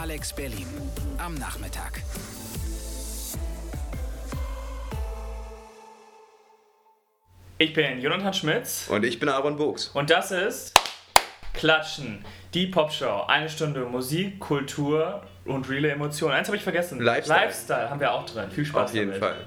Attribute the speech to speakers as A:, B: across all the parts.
A: Alex Berlin am Nachmittag.
B: Ich bin Jonathan Schmitz
C: Und ich bin Aaron Buchs.
B: und das ist Klatschen, die Popshow. Eine Stunde Musik, Kultur und reale Emotionen. Eins habe ich vergessen.
C: Lifestyle.
B: Lifestyle haben wir auch drin. Viel Spaß
C: Auf jeden
B: damit.
C: Fall.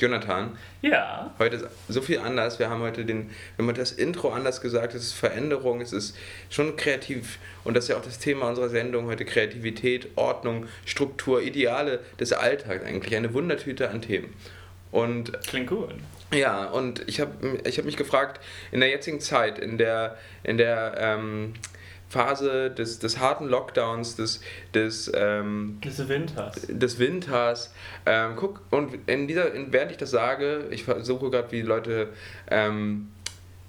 C: Jonathan,
B: Ja.
C: heute ist so viel anders. Wir haben heute den, haben heute das Intro anders gesagt. Es ist Veränderung, es ist schon kreativ. Und das ist ja auch das Thema unserer Sendung heute: Kreativität, Ordnung, Struktur, Ideale des Alltags eigentlich. Eine Wundertüte an Themen. Und
B: Klingt gut.
C: Ja, und ich habe ich hab mich gefragt, in der jetzigen Zeit, in der, in der ähm, Phase des, des harten Lockdowns, des, des, ähm,
B: Diese Winters.
C: des Winters, ähm, guck, und in dieser, während ich das sage, ich versuche gerade, wie Leute ähm,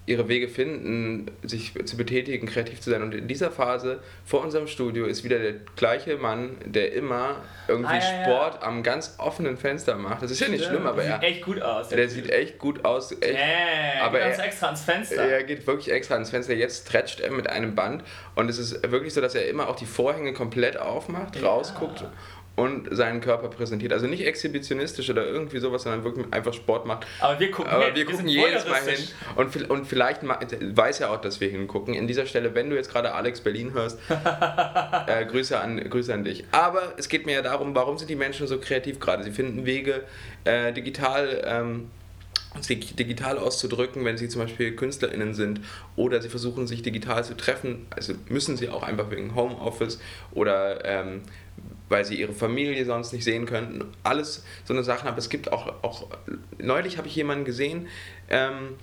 C: ihre Wege finden, sich zu betätigen, kreativ zu sein. Und in dieser Phase vor unserem Studio ist wieder der gleiche Mann, der immer irgendwie
B: Ah, ja, ja.
C: Sport am ganz offenen Fenster macht. Das ist ja nicht schlimm, aber
B: Sieht
C: er,
B: echt gut aus.
C: der sieht echt gut aus. Echt,
B: Yeah,
C: aber
B: er
C: er-
B: extra ans Fenster.
C: er geht wirklich extra ans Fenster. Jetzt stretcht er mit einem Band und es ist wirklich so, dass er immer auch die Vorhänge komplett aufmacht,
B: Ja.
C: rausguckt und seinen Körper präsentiert. Also nicht exhibitionistisch oder irgendwie sowas, sondern wirklich einfach Sport macht.
B: aber wir gucken
C: Aber wir gucken jedes Mal hin und, und vielleicht weiß er auch, dass wir hingucken. In dieser Stelle, wenn du jetzt gerade Alex Berlin hörst, äh, Grüße, an, Grüße an dich. Aber es geht mir ja darum, warum sind die Menschen so kreativ gerade? Sie finden Wege, äh, digital. Ähm, sich digital auszudrücken, wenn sie zum Beispiel KünstlerInnen sind oder sie versuchen sich digital zu treffen, also müssen sie auch einfach wegen Homeoffice oder ähm, weil sie ihre Familie sonst nicht sehen könnten. Alles so eine Sachen, aber es gibt auch, auch neulich habe ich jemanden gesehen, ähm,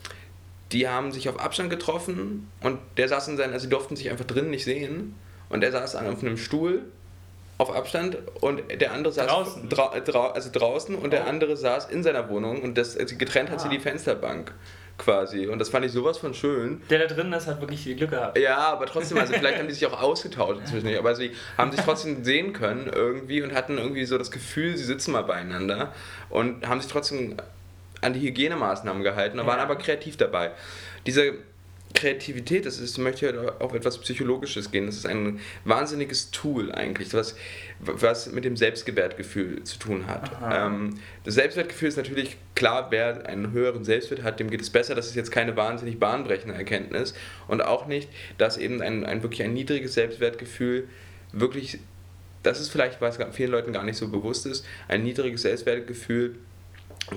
C: die haben sich auf Abstand getroffen und der saß in seinen, also sie durften sich einfach drinnen nicht sehen und er saß auf einem Stuhl auf Abstand und der andere saß
B: Draußen?
C: Drau, drau, also draußen und der
B: Oh.
C: andere saß in seiner Wohnung und das also getrennt hat sie
B: Ah.
C: die Fensterbank quasi und das fand ich sowas von schön.
B: Der da drin ist, hat wirklich viel Glück gehabt.
C: Ja, aber trotzdem, also vielleicht haben die sich auch ausgetauscht inzwischen, aber sie haben sich trotzdem sehen können irgendwie und hatten irgendwie so das Gefühl, sie sitzen mal beieinander und haben sich trotzdem an die Hygienemaßnahmen gehalten und waren
B: Ja.
C: aber kreativ dabei. Diese Kreativität, das ist, möchte ich auf etwas Psychologisches gehen. Das ist ein wahnsinniges Tool eigentlich, was, was mit dem Selbstwertgefühl zu tun hat. Ähm, das Selbstwertgefühl ist natürlich klar, wer einen höheren Selbstwert hat, dem geht es besser. Das ist jetzt keine wahnsinnig bahnbrechende Erkenntnis. Und auch nicht, dass eben ein, ein wirklich ein niedriges Selbstwertgefühl wirklich, das ist vielleicht, was vielen Leuten gar nicht so bewusst ist, ein niedriges Selbstwertgefühl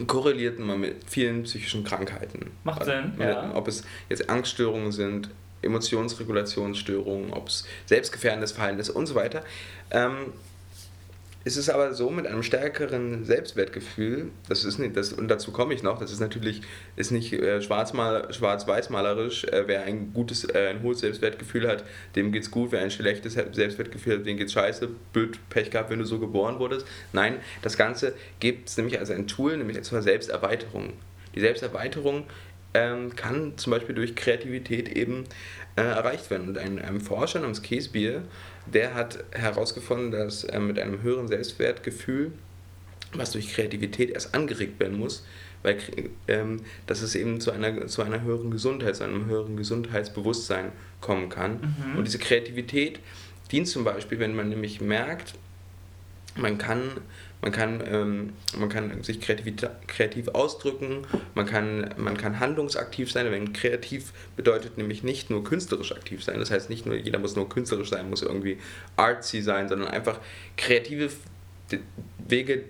C: korreliert immer mit vielen psychischen Krankheiten.
B: Macht Sinn,
C: Mit-
B: ja.
C: Ob es jetzt Angststörungen sind, Emotionsregulationsstörungen, ob es selbstgefährdendes Verhalten ist und so weiter. Ähm, es ist aber so, mit einem stärkeren Selbstwertgefühl, das ist nicht, das, und dazu komme ich noch, das ist natürlich ist nicht äh, schwarz-weiß-malerisch, äh, wer ein gutes, äh, ein hohes Selbstwertgefühl hat, dem geht's gut, wer ein schlechtes Selbstwertgefühl hat, dem geht's scheiße, blöd, Pech gehabt, wenn du so geboren wurdest. Nein, das Ganze gibt es nämlich als ein Tool, nämlich zur Selbsterweiterung. Die Selbsterweiterung ähm, kann zum Beispiel durch Kreativität eben äh, erreicht werden. Und ein, ein Forscher namens Käsbier, der hat herausgefunden, dass äh, mit einem höheren Selbstwertgefühl, was durch Kreativität erst angeregt werden muss, weil ähm, dass es eben zu einer, zu einer höheren Gesundheit, zu einem höheren Gesundheitsbewusstsein kommen kann. Und diese Kreativität dient zum Beispiel, wenn man nämlich merkt, man kann, man kann, ähm, man kann sich kreativ, kreativ ausdrücken, man kann, man kann handlungsaktiv sein. Wenn kreativ bedeutet nämlich nicht nur künstlerisch aktiv sein, das heißt nicht nur, jeder muss nur künstlerisch sein, muss irgendwie artsy sein, sondern einfach kreative Wege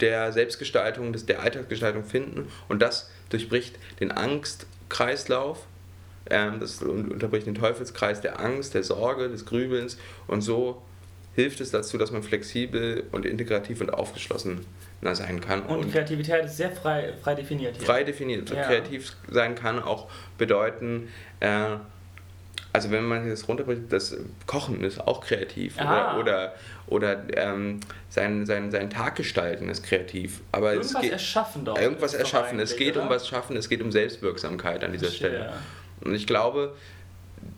C: der Selbstgestaltung, des, der Alltagsgestaltung finden und das durchbricht den Angstkreislauf, ähm, das un- unterbricht den Teufelskreis der Angst, der Sorge, des Grübelns und so hilft es dazu, dass man flexibel und integrativ und aufgeschlossen sein kann
B: Und Kreativität ist sehr frei, frei definiert hier.
C: frei definiert.
B: Ja.
C: Kreativ sein kann auch bedeuten, äh, also wenn man das runterbricht, das Kochen ist auch kreativ.
B: Ah.
C: Oder, oder, oder ähm, sein, sein, Tag gestalten ist kreativ. Aber
B: Irgendwas
C: es geht,
B: erschaffen doch.
C: irgendwas
B: ist doch
C: erschaffen. Es geht um
B: oder?
C: was schaffen, es geht um Selbstwirksamkeit an dieser
B: Verstehe.
C: Stelle. Und ich glaube,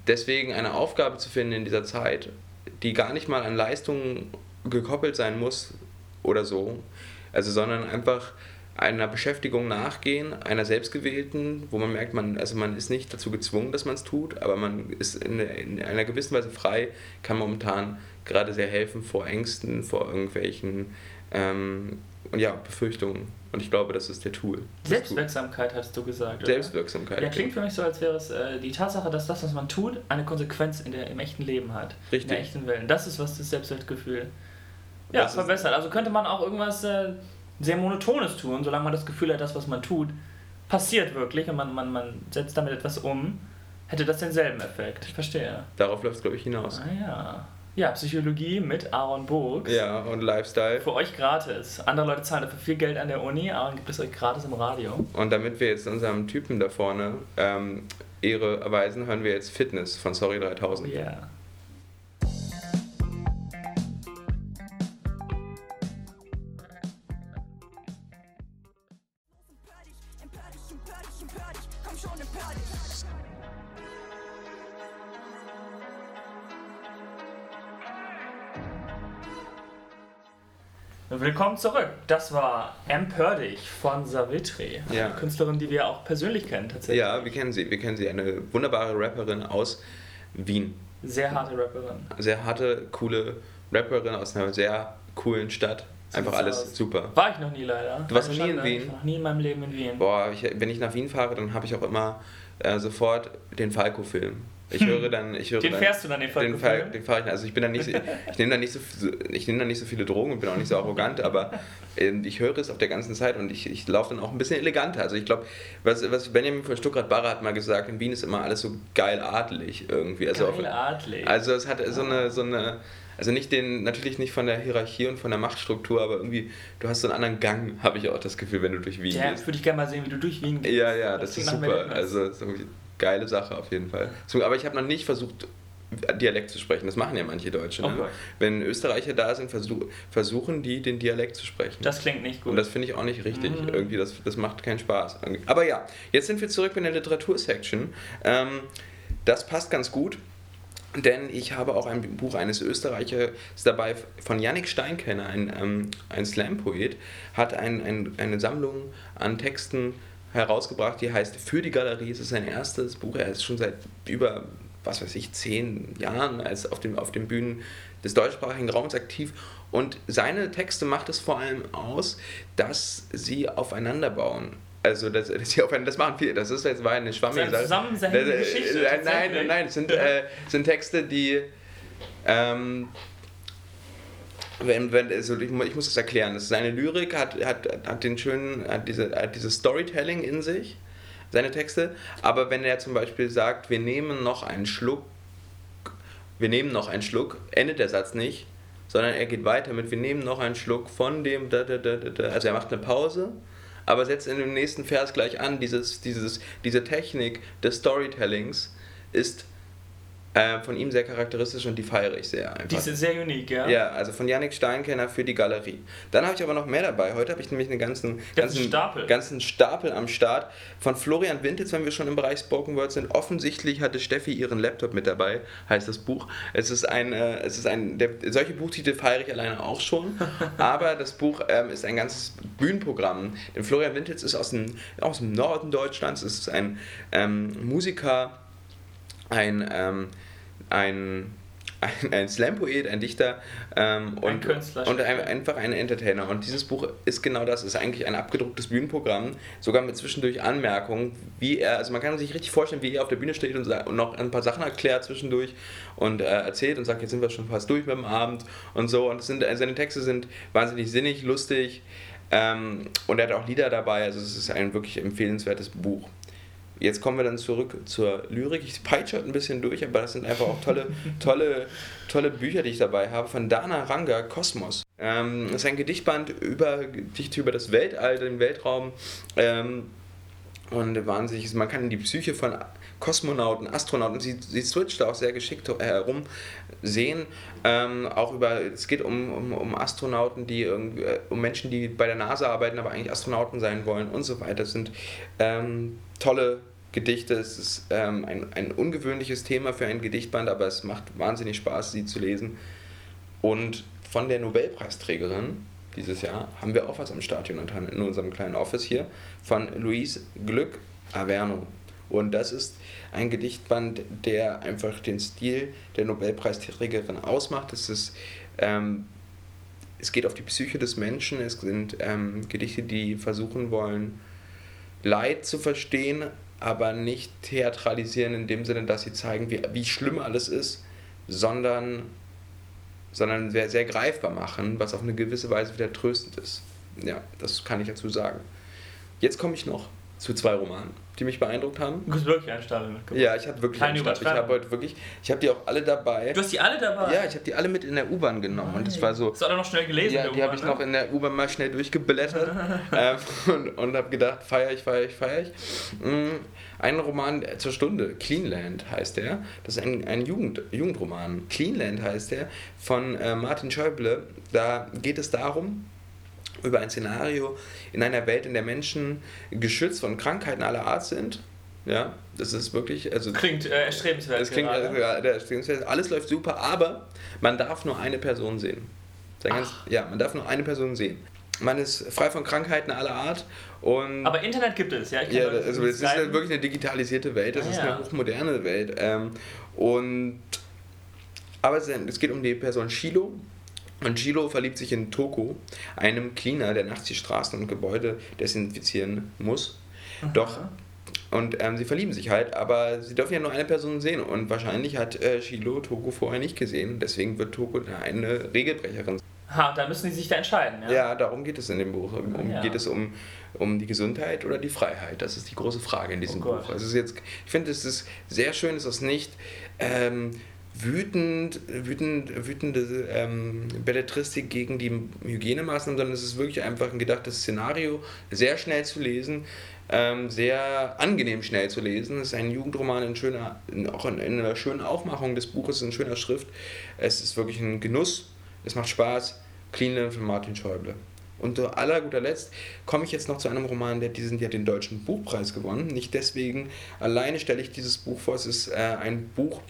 C: deswegen eine Aufgabe zu finden in dieser Zeit, die gar nicht mal an Leistungen gekoppelt sein muss oder so, also sondern einfach einer Beschäftigung nachgehen, einer selbstgewählten, wo man merkt, man, also man ist nicht dazu gezwungen, dass man es tut, aber man ist in, in einer gewissen Weise frei, kann momentan gerade sehr helfen vor Ängsten, vor irgendwelchen ähm, und ja, Befürchtungen. Und ich glaube, das ist der Tool. Das.
B: Selbstwirksamkeit hast du gesagt. Oder?
C: Selbstwirksamkeit.
B: Ja, klingt für mich so, als wäre es äh, die Tatsache, dass das, was man tut, eine Konsequenz in der, im echten Leben hat.
C: Richtig.
B: In der echten Welt. Das ist, was das Selbstwertgefühl ja,
C: Das
B: verbessert. Also könnte man auch irgendwas äh, sehr Monotones tun, solange man das Gefühl hat, das, was man tut, passiert wirklich und man, man, man setzt damit etwas um, hätte das denselben Effekt. Ich verstehe.
C: Darauf läuft es, glaube ich, hinaus.
B: Ah ja. Ja, Psychologie mit Aaron Burg.
C: Ja, und Lifestyle.
B: Für euch gratis. Andere Leute zahlen dafür viel Geld an der Uni, Aaron gibt es euch gratis im Radio.
C: Und damit wir jetzt unserem Typen da vorne ähm, Ehre erweisen, hören wir jetzt Fitness von Sorry
B: Oh
C: 3000.
B: yeah. Willkommen zurück. Das war Empör dich von Savitri.
C: Ja.
B: Eine Künstlerin, die wir auch persönlich kennen, tatsächlich.
C: Ja, wir kennen sie. Wir kennen sie. Eine wunderbare Rapperin aus Wien.
B: Sehr harte Rapperin.
C: Sehr harte, coole Rapperin aus einer sehr coolen Stadt. Einfach alles
B: aus.
C: super.
B: War ich noch nie leider.
C: Du warst noch nie in. Wien?
B: Ich war noch nie in meinem Leben in Wien.
C: Boah, ich, wenn ich nach Wien fahre, dann habe ich auch immer äh, sofort den Falco-Film. Ich höre dann, ich höre
B: Den
C: dann,
B: fährst du dann, den
C: den,
B: Falco-Film?
C: Fall, den fahre ich, also ich bin dann nicht, ich nehme dann nicht so, ich nehme dann nicht so viele Drogen und bin auch nicht so arrogant, aber ähm, ich höre es auf der ganzen Zeit und ich, ich laufe dann auch ein bisschen eleganter. Also ich glaube, was, was Benjamin von Stuttgart-Barre hat mal gesagt, in Wien ist immer alles so geil adelig irgendwie. Also,
B: Geil adlig.
C: also es hat so eine, so eine, also nicht den, natürlich nicht von der Hierarchie und von der Machtstruktur, aber irgendwie, du hast so einen anderen Gang, habe ich auch das Gefühl, wenn du durch Wien
B: ja,
C: gehst.
B: würde ich gerne mal sehen, wie du durch Wien gehst.
C: Ja, ja, das,
B: klingt
C: ist super. Also, das ist geile Sache auf jeden Fall. Aber ich habe noch nicht versucht, Dialekt zu sprechen. Das machen ja manche Deutsche. Ne?
B: Okay.
C: Wenn Österreicher da sind, versuch, versuchen die, den Dialekt zu sprechen.
B: Das klingt nicht gut.
C: Und das finde ich auch nicht richtig.
B: Mhm.
C: Irgendwie, das, das macht keinen Spaß. Aber ja, jetzt sind wir zurück in der Literatursection. Ähm, das passt ganz gut. Denn ich habe auch ein Buch eines Österreichers dabei von Yannick Steinkenner, ein, ähm, ein Slam-Poet, hat ein, ein, eine Sammlung an Texten herausgebracht, die heißt Für die Galerie. Es ist sein erstes Buch. Er ist schon seit über, was weiß ich, zehn Jahren als auf, dem, auf den Bühnen des deutschsprachigen Raums aktiv. Und seine Texte macht es vor allem aus, dass sie aufeinander bauen. Also, dass, dass sie aufeinander, das machen viele, das ist jetzt war eine schwammige
B: Das eine zusammenhängende
C: Das, äh,
B: Geschichte,
C: Nein, nein, nein, es sind, äh, sind Texte, die. Ähm, wenn, wenn, also ich, ich muss erklären. Das ist seine Lyrik hat, hat, hat den schönen, hat diese, hat dieses Storytelling in sich, seine Texte. Aber wenn er zum Beispiel sagt, wir nehmen noch einen Schluck, wir nehmen noch einen Schluck, endet der Satz nicht, sondern er geht weiter mit, wir nehmen noch einen Schluck von dem, da, da, da, da. also er macht eine Pause, aber setzt in dem nächsten Vers gleich an, dieses, dieses, diese Technik des Storytellings ist äh, von ihm sehr charakteristisch und die feiere ich sehr einfach.
B: Die ist sehr unique, ja?
C: Ja, also von Yannick Steinkenner für die Galerie. Dann habe ich aber noch mehr dabei. Heute habe ich nämlich einen ganzen, ganzen,
B: Stapel.
C: ganzen Stapel am Start. Von Florian Wintitz, wenn wir schon im Bereich Spoken Word sind. Offensichtlich hatte Steffi ihren Laptop mit dabei, heißt das Buch. Es ist ein, äh, es ist ein der, solche Buchtitel feiere ich alleine auch schon. aber das Buch ähm, ist ein ganzes Bühnenprogramm. Denn Florian Wintitz ist aus dem, aus dem Norden Deutschlands. Es ist ein ähm, Musiker, ein, ähm, ein, ein, ein Slam-Poet, ein Dichter ähm, und,
B: Künstler,
C: und ein, einfach ein Entertainer. Und dieses Buch ist genau das, ist eigentlich ein abgedrucktes Bühnenprogramm, sogar mit zwischendurch Anmerkungen, wie er, also man kann sich richtig vorstellen, wie er auf der Bühne steht und, und noch ein paar Sachen erklärt zwischendurch und äh, erzählt und sagt, jetzt sind wir schon fast durch mit dem Abend und so. Und sind, äh, seine Texte sind wahnsinnig sinnig, lustig ähm, und er hat auch Lieder dabei, also es ist ein wirklich empfehlenswertes Buch. Jetzt kommen wir dann zurück zur Lyrik. Ich peitsche heute ein bisschen durch, aber das sind einfach auch tolle, tolle, tolle Bücher, die ich dabei habe. Von Dana Ranga, Kosmos. Ähm, das ist ein Gedichtband über Gedichte über das Weltall, den Weltraum. Ähm, und wahnsinnig, man kann die Psyche von Kosmonauten, Astronauten. Sie, sie switcht da auch sehr geschickt herum. Sehen ähm, auch über, es geht um, um, um Astronauten, die äh, um Menschen, die bei der NASA arbeiten, aber eigentlich Astronauten sein wollen und so weiter. Das sind ähm, tolle Gedichte. Es ist ähm, ein, ein ungewöhnliches Thema für ein Gedichtband, aber es macht wahnsinnig Spaß, sie zu lesen. Und von der Nobelpreisträgerin dieses Jahr haben wir auch was am Stadion in unserem kleinen Office hier von Luis Glück Averno. Und das ist ein Gedichtband, der einfach den Stil der Nobelpreisträgerin ausmacht. Es, ist, ähm, es geht auf die Psyche des Menschen. Es sind ähm, Gedichte, die versuchen wollen, Leid zu verstehen, aber nicht theatralisieren in dem Sinne, dass sie zeigen, wie, wie schlimm alles ist, sondern, sondern sehr, sehr greifbar machen, was auf eine gewisse Weise wieder tröstend ist. Ja, das kann ich dazu sagen. Jetzt komme ich noch zu zwei Romanen, die mich beeindruckt haben.
B: Du hast wirklich einen Stapel mitgebracht.
C: Ja, ich habe wirklich
B: Keine
C: einen Stapel. Ich habe heute wirklich, ich habe die auch alle dabei.
B: Du hast die alle dabei?
C: Ja, ich habe die alle mit in der U-Bahn genommen und das war so.
B: Hast du alle noch schnell gelesen?
C: Ja, die habe ich
B: U-Bahn,
C: noch in der U-Bahn mal schnell durchgeblättert ähm, und, und habe gedacht, feier ich, feier ich, feier ich. Mm, Ein Roman zur Stunde, Cleanland heißt der. Das ist ein, ein Jugend, Jugendroman. Cleanland heißt der von äh, Martin Schäuble. Da geht es darum, über ein Szenario in einer Welt, in der Menschen geschützt von Krankheiten aller Art sind. Ja, das ist wirklich, also
B: Klingt äh, erstrebenswert.
C: das klingt,
B: gerade.
C: klingt alles läuft super, aber man darf nur eine Person sehen. Ganz, ja, man darf nur eine Person sehen. Man ist frei von Krankheiten aller Art und
B: Aber Internet gibt es, ja? Ich
C: ja, also es ist halt wirklich eine digitalisierte Welt, es
B: Ah,
C: ist
B: ja.
C: eine hochmoderne Welt. Ähm, und aber es, geht um die Person Shilo. Und Shilo verliebt sich in Toko, einem Cleaner, der nachts die Straßen und Gebäude desinfizieren muss. Doch, und ähm, sie verlieben sich halt, aber sie dürfen ja nur eine Person sehen. Und wahrscheinlich hat äh, Shilo Toko vorher nicht gesehen. Deswegen wird Toko da eine Regelbrecherin.
B: Ha, dann müssen die sich da entscheiden, ja?
C: Ja, darum geht es in dem Buch. Um,
B: Ja.
C: Geht es um, um die Gesundheit oder die Freiheit? Das ist die große Frage in diesem
B: Oh.
C: Buch. Also jetzt, ich finde, es ist sehr schön, es ist nicht ähm, wütend, wütend, wütende ähm, Belletristik gegen die Hygienemaßnahmen, sondern es ist wirklich einfach ein gedachtes Szenario, sehr schnell zu lesen, ähm, sehr angenehm schnell zu lesen. Es ist ein Jugendroman in schöner, in, auch in, in einer schönen Aufmachung des Buches, in schöner Schrift. Es ist wirklich ein Genuss, es macht Spaß. Cleanland von Martin Schäuble. Und zu aller guter Letzt komme ich jetzt noch zu einem Roman, der diesen Jahr den Deutschen Buchpreis gewonnen. Nicht deswegen alleine stelle ich dieses Buch vor. Es ist äh, ein Buch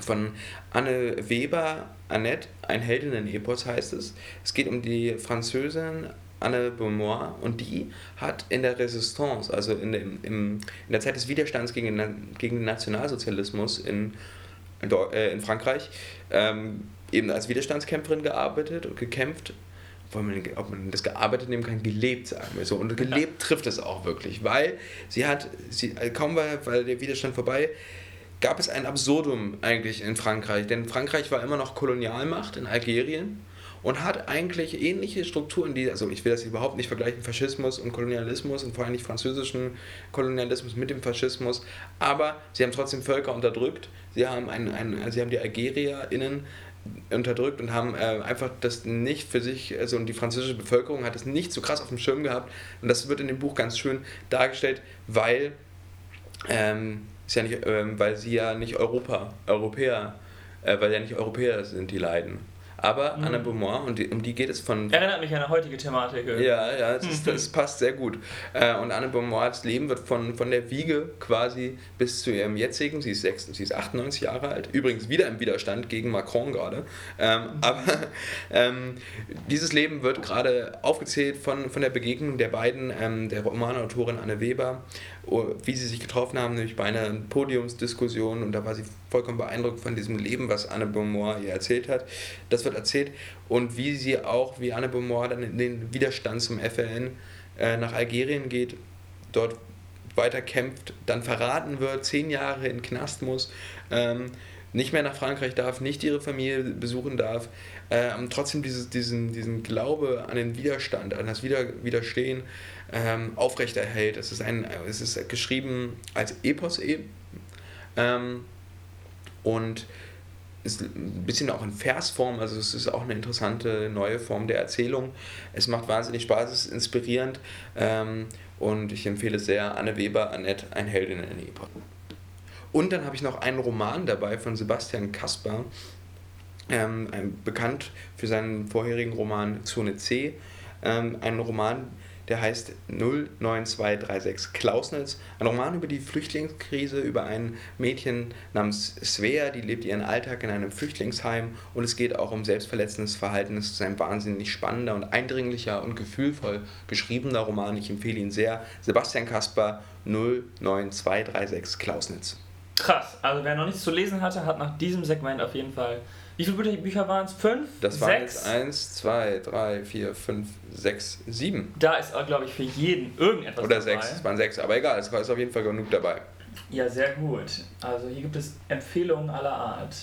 C: von Anne Weber, Annette, ein Heldinnen-Epos heißt es. Es geht um die Französin Anne Beaumois und die hat in der Resistance, also in, dem, im, in der Zeit des Widerstands gegen den, gegen den Nationalsozialismus in, äh, in Frankreich, ähm, eben als Widerstandskämpferin gearbeitet und gekämpft. Man, ob man das gearbeitet nehmen kann, gelebt, sagen wir so. Und gelebt trifft es auch wirklich, weil sie hat, sie, äh, kaum war, weil der Widerstand vorbei, gab es ein Absurdum eigentlich in Frankreich. Denn Frankreich war immer noch Kolonialmacht in Algerien und hat eigentlich ähnliche Strukturen, die, also ich will das überhaupt nicht vergleichen, Faschismus und Kolonialismus und vor allem nicht französischen Kolonialismus mit dem Faschismus, aber sie haben trotzdem Völker unterdrückt. Sie haben, ein, ein, sie haben die AlgerierInnen unterdrückt und haben äh, einfach das nicht für sich, also und die französische Bevölkerung hat es nicht so krass auf dem Schirm gehabt und das wird in dem Buch ganz schön dargestellt, weil ähm, ist ja nicht, ähm, weil sie ja nicht Europa, Europäer, äh, weil ja nicht Europäer sind, die leiden. Aber
B: Mhm.
C: Anna Beaumont, und die, um die geht es von.
B: Erinnert mich an eine heutige Thematik. irgendwie.
C: Ja, ja, es ist, das passt sehr gut. Äh, und Anne Beaumonts Leben wird von, von der Wiege quasi bis zu ihrem jetzigen, sie ist, sechs, sie ist 98 Jahre alt, übrigens wieder im Widerstand gegen Macron gerade. Ähm, aber ähm, dieses Leben wird gerade aufgezählt von, von der Begegnung der beiden, ähm, der Romanautorin Anne Weber, wie sie sich getroffen haben, nämlich bei einer Podiumsdiskussion und da war sie vollkommen beeindruckt von diesem Leben, was Anne Beaumont ihr erzählt hat. Das wird erzählt und wie sie auch, wie Anne Beaumont dann in den Widerstand zum FLN äh, nach Algerien geht, dort weiter kämpft, dann verraten wird, zehn Jahre in Knast muss, ähm, nicht mehr nach Frankreich darf, nicht ihre Familie besuchen darf, ähm, trotzdem dieses, diesen, diesen Glaube an den Widerstand, an das Wider, Widerstehen ähm, aufrechterhält. Es ist, ein, es ist geschrieben als Epos eben ähm, und ist ein bisschen auch in Versform, also es ist auch eine interessante neue Form der Erzählung. Es macht wahnsinnig Spaß, es ist inspirierend ähm, und ich empfehle sehr Anne Weber, Annette, ein Heldin in Epos. Und dann habe ich noch einen Roman dabei von Sebastian Kaspar, ähm, bekannt für seinen vorherigen Roman Zone C. Ähm, ein Roman, der heißt 09236 Klausnitz. Ein Roman über die Flüchtlingskrise, über ein Mädchen namens Svea, die lebt ihren Alltag in einem Flüchtlingsheim und es geht auch um selbstverletzendes Verhalten. Es ist ein wahnsinnig spannender und eindringlicher und gefühlvoll geschriebener Roman. Ich empfehle ihn sehr. Sebastian Kaspar 09236 Klausnitz.
B: Krass. Also wer noch nichts zu lesen hatte, hat nach diesem Segment auf jeden Fall. Wie viele Bücher- Bücher waren es? Fünf?
C: Das waren
B: Sechs?
C: jetzt 1, 2, 3, 4, 5, 6, 7.
B: Da ist, glaube ich, für jeden irgendetwas
C: Oder
B: dabei.
C: 6, es waren 6, aber egal, es war ist auf jeden Fall genug dabei.
B: Ja, sehr gut. Also hier gibt es Empfehlungen aller Art.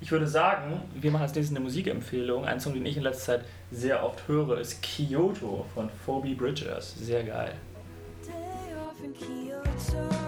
B: Ich würde sagen, wir machen als nächstes eine Musikempfehlung. Ein Song, den ich in letzter Zeit sehr oft höre, ist Kyoto von Phoebe Bridgers. Sehr geil.
D: Day off in Kyoto,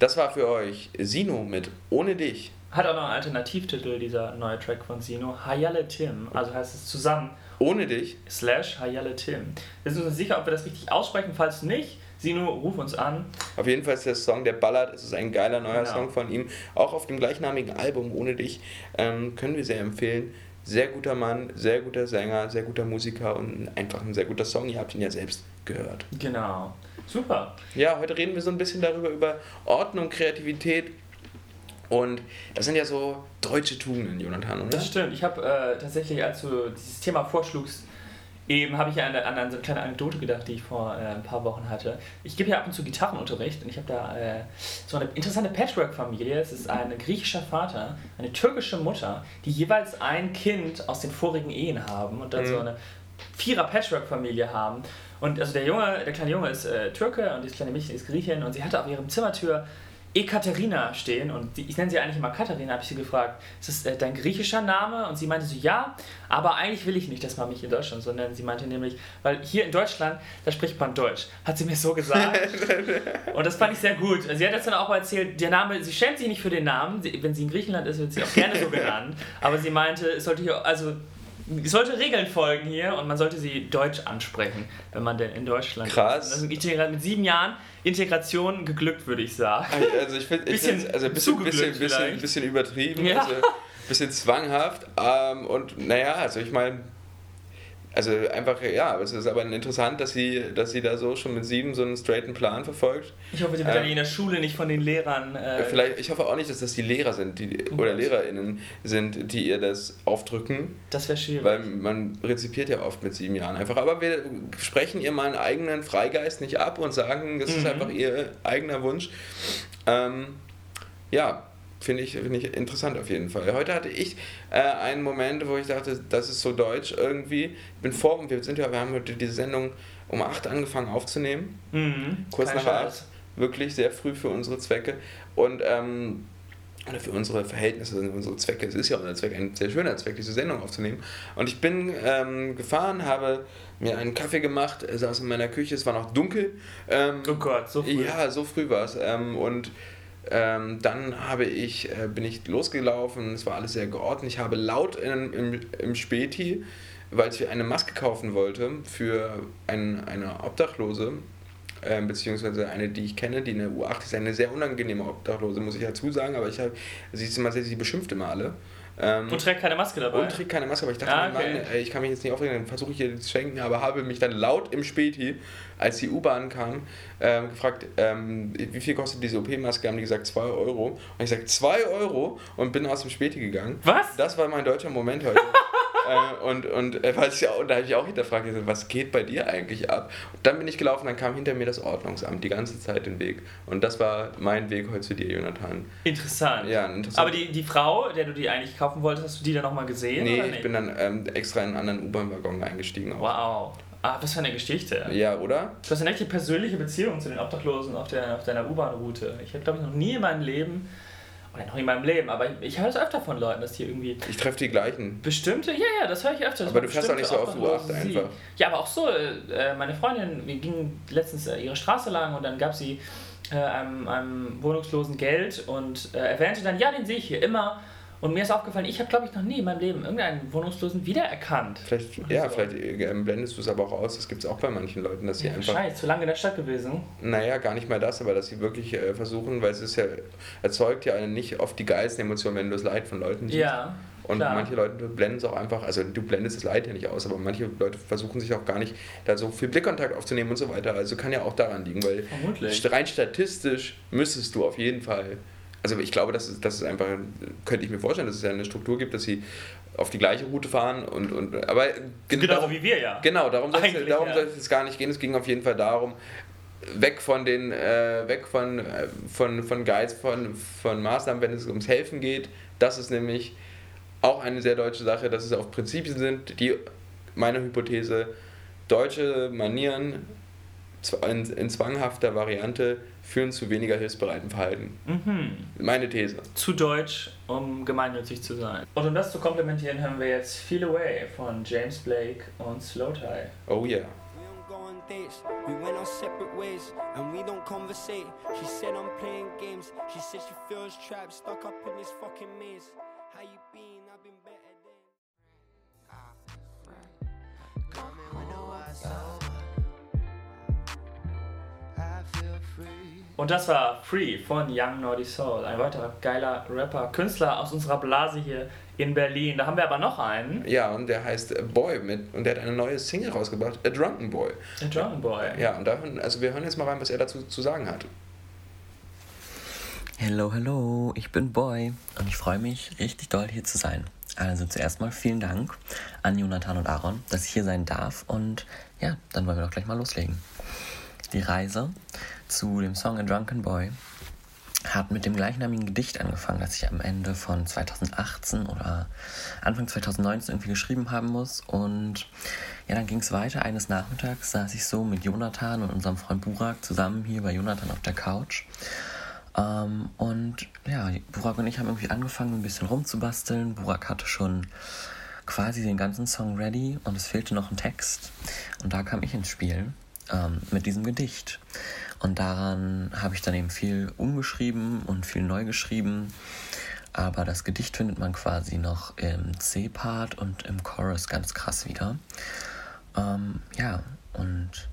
C: Das war für euch Sino mit Ohne dich.
B: Hat auch noch einen Alternativtitel, dieser neue Track von Sino. Hayale Tim. Also heißt es zusammen
C: Ohne dich.
B: slash Hayale Tim. Wir sind uns nicht sicher, ob wir das richtig aussprechen. Falls nicht, Sino, ruf uns an.
C: Auf jeden Fall ist der Song, der ballert. Es ist ein geiler neuer
B: Genau.
C: Song von ihm. Auch auf dem gleichnamigen Album Ohne dich ähm, können wir sehr empfehlen. Sehr guter Mann, sehr guter Sänger, sehr guter Musiker und einfach ein sehr guter Song. Ihr habt ihn ja selbst gehört.
B: Genau. Super.
C: Ja, heute reden wir so ein bisschen darüber, über Ordnung, Kreativität. Und das sind ja so deutsche Tugenden, Jonathan, oder?
B: Das stimmt. Ich habe äh, tatsächlich, als du dieses Thema vorschlugst, eben habe ich an, an, an so eine kleine Anekdote gedacht, die ich vor äh, ein paar Wochen hatte. Ich gebe ja ab und zu Gitarrenunterricht und ich habe da äh, so eine interessante Patchwork-Familie. Es ist ein griechischer Vater, eine türkische Mutter, die jeweils ein Kind aus den vorigen Ehen haben und dann so eine vierer Patchwork-Familie haben. Und also der Junge, der kleine Junge ist äh, Türke und das kleine Mädchen ist Griechin und sie hatte auf ihrem Zimmertür Ekaterina stehen und die, ich nenne sie eigentlich immer Katharina, habe ich sie gefragt, ist das äh, dein griechischer Name? Und sie meinte so, ja, aber eigentlich will ich nicht, dass man mich in Deutschland so nennt. Sie meinte nämlich, weil hier in Deutschland, da spricht man Deutsch, hat sie mir so gesagt. und das fand ich sehr gut. Sie hat das dann auch erzählt, der Name, sie schämt sich nicht für den Namen, sie, wenn sie in Griechenland ist, wird sie auch gerne so genannt, aber sie meinte, es sollte hier, also es sollte Regeln folgen hier und man sollte sie deutsch ansprechen, wenn man denn in Deutschland
C: Krass.
B: ist. Also integra- mit sieben Jahren Integration geglückt, würde ich sagen.
C: Also ich finde,
B: Bisschen
C: also ein bisschen, bisschen, bisschen, bisschen übertrieben,
B: Ja.
C: also bisschen zwanghaft. Ähm, und naja, also ich meine, also einfach, ja, es ist aber interessant, dass sie, dass sie da so schon mit sieben so einen straighten Plan verfolgt.
B: Ich hoffe, sie wird
C: Ähm,
B: dann in der Schule nicht von den Lehrern. Äh,
C: Vielleicht, ich hoffe auch nicht, dass das die Lehrer sind, die, oder LehrerInnen sind, die ihr das aufdrücken.
B: das wäre schwierig.
C: Weil man rezipiert ja oft mit sieben Jahren einfach. Aber wir sprechen ihr mal einen eigenen Freigeist nicht ab und sagen, das ist
B: Mhm.
C: einfach ihr eigener Wunsch. Ähm, ja, finde ich, finde ich interessant auf jeden Fall. Heute hatte ich äh, einen Moment, wo ich dachte, das ist so deutsch irgendwie. Ich bin vor, wir sind ja, wir haben heute diese Sendung um 8 angefangen aufzunehmen.
B: mhm.
C: Kurz
B: Kein
C: nach
B: Scheiß.
C: 8. Wirklich sehr früh für unsere Zwecke. Und ähm, oder für unsere Verhältnisse, sind unsere Zwecke. Es ist ja unser Zweck, ein sehr schöner Zweck, diese Sendung aufzunehmen. Und ich bin ähm, gefahren, habe mir einen Kaffee gemacht, äh, saß in meiner Küche, es war noch dunkel. Ähm,
B: Oh Gott, so früh.
C: ja, so früh war es. Ähm, und ähm, dann habe ich, äh, bin ich losgelaufen, es war alles sehr geordnet. Ich habe laut in, im, im Späti, weil ich eine Maske kaufen wollte für ein, eine Obdachlose, ähm, beziehungsweise eine, die ich kenne, die eine U8 ist, eine sehr unangenehme Obdachlose, muss ich dazu sagen, aber ich habe, sie ist immer sehr, sie beschimpft immer alle. Ähm,
B: Und trägt keine Maske dabei.
C: und trägt keine Maske, aber ich dachte,
B: Ah, okay.
C: Mann, ich kann mich jetzt nicht aufregen, dann versuche ich ihr zu schenken, aber habe mich dann laut im Späti, als die U-Bahn kam, ähm, gefragt, ähm, wie viel kostet diese OP-Maske? Haben die gesagt, 2 Euro. Und ich gesagt, 2 Euro und bin aus dem Späti gegangen.
B: Was?
C: Das war mein deutscher Moment heute. äh, und und, äh, weil ich, auch- und da habe ich auch hinterfragt, was geht bei dir eigentlich ab? Und dann bin ich gelaufen, dann kam hinter mir das Ordnungsamt die ganze Zeit den Weg. Und das war mein Weg heute zu dir, Jonathan.
B: Interessant.
C: Ja, interessant.
B: Aber die, die Frau, der du die eigentlich kaufen wolltest, hast du die dann nochmal gesehen?
C: Nee, ich bin dann ähm, extra in einen anderen U-Bahn-Waggon eingestiegen. auch.
B: Wow. Ah, was für eine Geschichte.
C: Ja, oder?
B: Du hast eine echte persönliche Beziehung zu den Obdachlosen auf, der, auf deiner U-Bahn-Route. Ich habe, glaube ich, noch nie in meinem Leben oder noch nie in meinem Leben, aber ich, ich höre es öfter von Leuten, dass die irgendwie
C: Ich treffe die gleichen.
B: bestimmte, ja, ja, das höre ich öfter.
C: Aber du fährst auch nicht so auf U8
B: Obdachlose sieht.
C: einfach.
B: Ja, aber auch so, äh, meine Freundin, wir gingen letztens äh, ihre Straße lang und dann gab sie äh, einem, einem Wohnungslosen Geld und äh, erwähnte dann, ja, den sehe ich hier immer. Und mir ist aufgefallen, ich habe, glaube ich, noch nie in meinem Leben irgendeinen Wohnungslosen wiedererkannt.
C: Vielleicht,
B: Oder
C: ja, vielleicht ähm, blendest du es aber auch aus. Das gibt es auch bei manchen Leuten, dass sie
B: Ja,
C: einfach,
B: Scheiße, zu lange in der Stadt gewesen.
C: naja, gar nicht mal das, aber dass sie wirklich äh, versuchen, weil es ist ja, erzeugt ja nicht oft die geilsten Emotionen, wenn du das Leid von Leuten siehst.
B: Ja,
C: Und
B: klar.
C: manche Leute blenden es auch einfach, also du blendest das Leid ja nicht aus, aber manche Leute versuchen sich auch gar nicht, da so viel Blickkontakt aufzunehmen und so weiter. Also kann ja auch daran liegen, weil
B: Vermutlich.
C: rein statistisch müsstest du auf jeden Fall, also ich glaube, dass es, dass es einfach, könnte ich mir vorstellen, dass es ja eine Struktur gibt, dass sie auf die gleiche Route fahren und, und aber
B: Genauso
C: darum-
B: wie wir ja.
C: Genau, darum soll es darum
B: ja.
C: soll es jetzt gar nicht gehen. Es ging auf jeden Fall darum, weg von den, äh, weg von, äh, von, von Guides, von, von Maßnahmen, wenn es ums Helfen geht. Das ist nämlich auch eine sehr deutsche Sache, dass es auf Prinzipien sind, die, meine Hypothese, deutsche Manieren in, in zwanghafter Variante führen zu weniger hilfsbereiten Verhalten.
B: Mhm.
C: Meine These.
B: Zu deutsch, um gemeinnützig zu sein. Und um das zu komplementieren, hören wir jetzt Feel Away von James Blake und Slow Tie.
C: Oh yeah.
E: We don't go on dates, we went our separate ways, and we don't conversate. She said I'm playing games, she said she feels trapped, stuck up in this fucking maze. How you been?
B: Und das war Free von Young Naughty Soul, ein weiterer geiler Rapper, Künstler aus unserer Blase hier in Berlin. Da haben wir aber noch einen,
C: Ja, und der heißt Boy mit und der hat eine neue Single rausgebracht, A Drunken Boy.
B: der Drunken Boy.
C: Ja, und da, hören- also wir hören jetzt mal rein, was er dazu zu sagen hat.
F: Hello, hello, ich bin Boy und ich freue mich richtig doll hier zu sein. Also zuerst mal vielen Dank an Jonathan und Aaron, dass ich hier sein darf und ja, dann wollen wir doch gleich mal loslegen. Die Reise zu dem Song A Drunken Boy hat mit dem gleichnamigen Gedicht angefangen, das ich am Ende von 2018 oder Anfang 2019 irgendwie geschrieben haben muss. Und ja, dann ging es weiter. Eines Nachmittags saß ich so mit Jonathan und unserem Freund Burak zusammen hier bei Jonathan auf der Couch. Ähm, und ja, Burak und ich haben irgendwie angefangen, ein bisschen rumzubasteln. Burak hatte schon quasi den ganzen Song ready und es fehlte noch ein Text. Und da kam ich ins Spiel ähm, mit diesem Gedicht. Und daran habe ich dann eben viel umgeschrieben und viel neu geschrieben. Aber das Gedicht findet man quasi noch im C-Part und im Chorus ganz krass wieder. Ähm, ja, und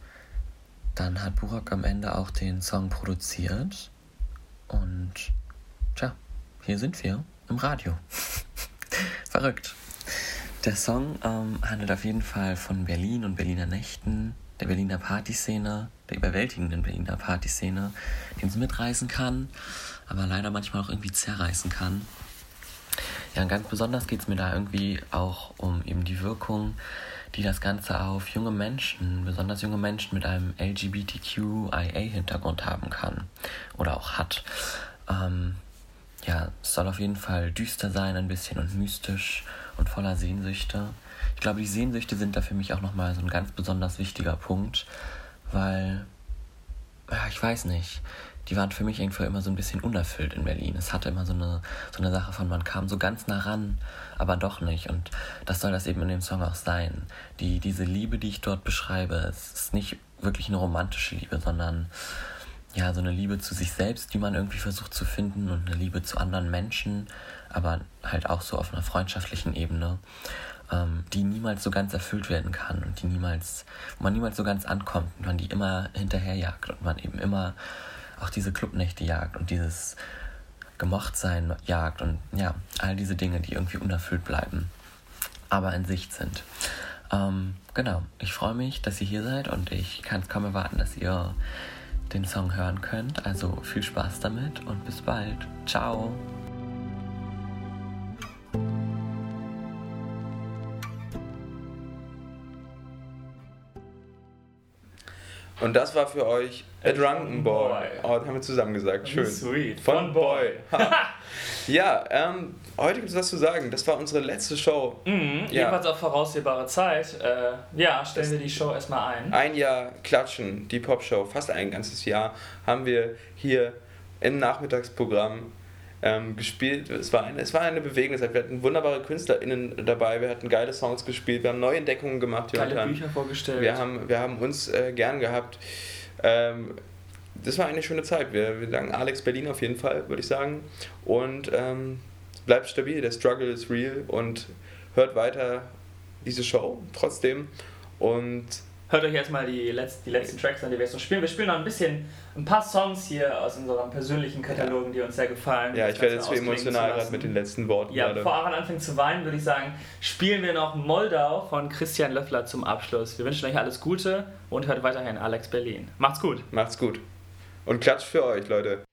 F: dann hat Burak am Ende auch den Song produziert. Und tja, hier sind wir im Radio. Verrückt. Der Song ähm, handelt auf jeden Fall von Berlin und Berliner Nächten, der Berliner Partyszene, der überwältigenden Berliner Partyszene, die uns mitreißen kann, aber leider manchmal auch irgendwie zerreißen kann. Ja, und ganz besonders geht es mir da irgendwie auch um eben die Wirkung, die das Ganze auf junge Menschen, besonders junge Menschen mit einem LGBTQIA-Hintergrund haben kann oder auch hat. Ähm, ja, es soll auf jeden Fall düster sein, ein bisschen und mystisch und voller Sehnsüchte. Ich glaube, die Sehnsüchte sind da für mich auch nochmal so ein ganz besonders wichtiger Punkt, weil, ja, ich weiß nicht, die waren für mich irgendwo immer so ein bisschen unerfüllt in Berlin. Es hatte immer so eine, so eine Sache von, man kam so ganz nah ran, aber doch nicht. Und das soll das eben in dem Song auch sein. Die, diese Liebe, die ich dort beschreibe, es ist nicht wirklich eine romantische Liebe, sondern ja, so eine Liebe zu sich selbst, die man irgendwie versucht zu finden und eine Liebe zu anderen Menschen, aber halt auch so auf einer freundschaftlichen Ebene, ähm, die niemals so ganz erfüllt werden kann und die niemals, wo man niemals so ganz ankommt und man die immer hinterherjagt und man eben immer auch diese Clubnächte jagt und dieses Gemochtsein jagt und ja, all diese Dinge, die irgendwie unerfüllt bleiben, aber in Sicht sind. Ähm, genau, ich freue mich, dass ihr hier seid und ich kann es kaum erwarten, dass ihr den Song hören könnt. Also viel Spaß damit und bis bald. Ciao.
C: Und das war für euch A Drunken Boy.
B: Boy.
C: Oh, das haben wir zusammen gesagt. Schön.
B: Sweet.
C: Von,
B: Von
C: Boy. Ja, ähm, heute gibt es was zu sagen. Das war unsere letzte Show.
B: Mhm,
C: Ja.
B: Jedenfalls auf voraussehbare Zeit. Äh, ja, stellen wir die Show erstmal ein.
C: Ein Jahr Klatschen, die Popshow, fast ein ganzes Jahr, haben wir hier im Nachmittagsprogramm ähm, gespielt. Es war, eine, es war eine bewegende Zeit. Wir hatten wunderbare KünstlerInnen dabei, wir hatten geile Songs gespielt, wir haben neue Entdeckungen gemacht,
B: Geile
C: Jonathan.
B: Bücher vorgestellt.
C: Wir haben, wir haben uns äh, gern gehabt. Ähm, das war eine schöne Zeit. Wir, wir sagen Alex Berlin auf jeden Fall, würde ich sagen. Und ähm, bleibt stabil, der Struggle ist real und hört weiter diese Show trotzdem. Und
B: Hört euch erstmal die, letz die letzten Tracks an, die wir jetzt noch spielen. Wir spielen noch ein bisschen, ein paar Songs hier aus unseren persönlichen Katalogen, die uns sehr gefallen.
C: ja, ich werde jetzt emotional gerade mit den letzten Worten
B: Ja,
C: gerade.
B: bevor Aaron anfängt zu weinen, würde ich sagen, spielen wir noch Moldau von Christian Löffler zum Abschluss. Wir wünschen euch alles Gute und hört weiterhin Alex Berlin. Macht's gut!
C: Macht's gut. Und klatscht für euch, Leute.